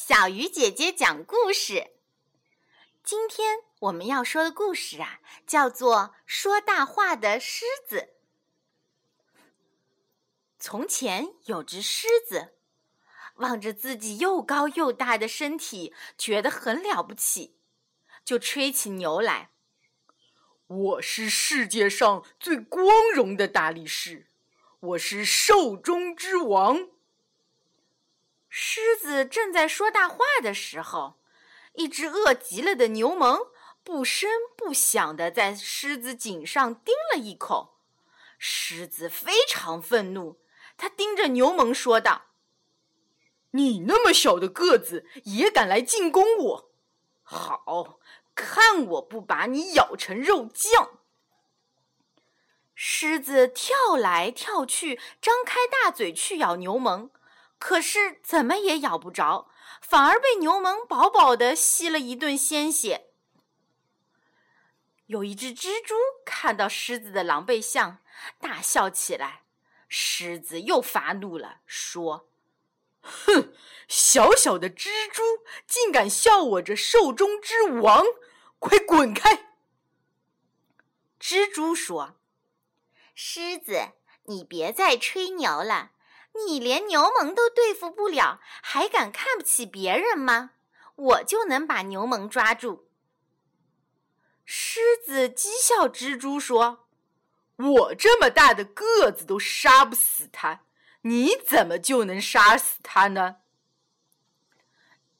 小鱼姐姐讲故事。今天我们要说的故事啊，叫做《说大话的狮子》。从前有只狮子，望着自己又高又大的身体，觉得很了不起，就吹起牛来：“我是世界上最光荣的大力士，我是兽中之王。”狮正在说大话的时候，一只饿极了的牛虻不声不响地在狮子颈上叮了一口。狮子非常愤怒，他盯着牛虻说道：“你那么小的个子也敢来进攻我？好看我不把你咬成肉酱！”狮子跳来跳去，张开大嘴去咬牛虻。可是怎么也咬不着，反而被牛虻饱饱的吸了一顿鲜血。有一只蜘蛛看到狮子的狼狈相，大笑起来。狮子又发怒了，说：“哼，小小的蜘蛛竟敢笑我这兽中之王，快滚开！”蜘蛛说：“狮子，你别再吹牛了。”你连牛虻都对付不了，还敢看不起别人吗？我就能把牛虻抓住。狮子讥笑蜘蛛说：“我这么大的个子都杀不死它，你怎么就能杀死它呢？”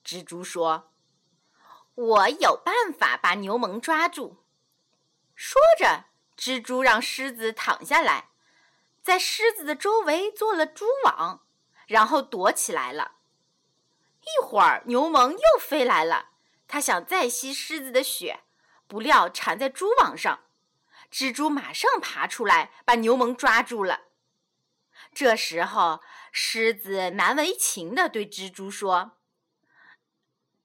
蜘蛛说：“我有办法把牛虻抓住。”说着，蜘蛛让狮子躺下来。在狮子的周围做了蛛网，然后躲起来了。一会儿，牛虻又飞来了，它想再吸狮子的血，不料缠在蛛网上。蜘蛛马上爬出来，把牛虻抓住了。这时候，狮子难为情地对蜘蛛说：“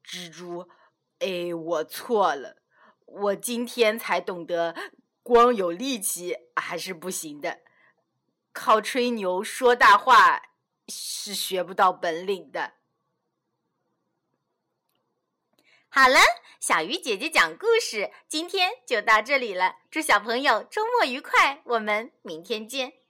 蜘蛛，哎，我错了，我今天才懂得，光有力气还是不行的。”靠吹牛说大话是学不到本领的。好了，小鱼姐姐讲故事，今天就到这里了。祝小朋友周末愉快，我们明天见。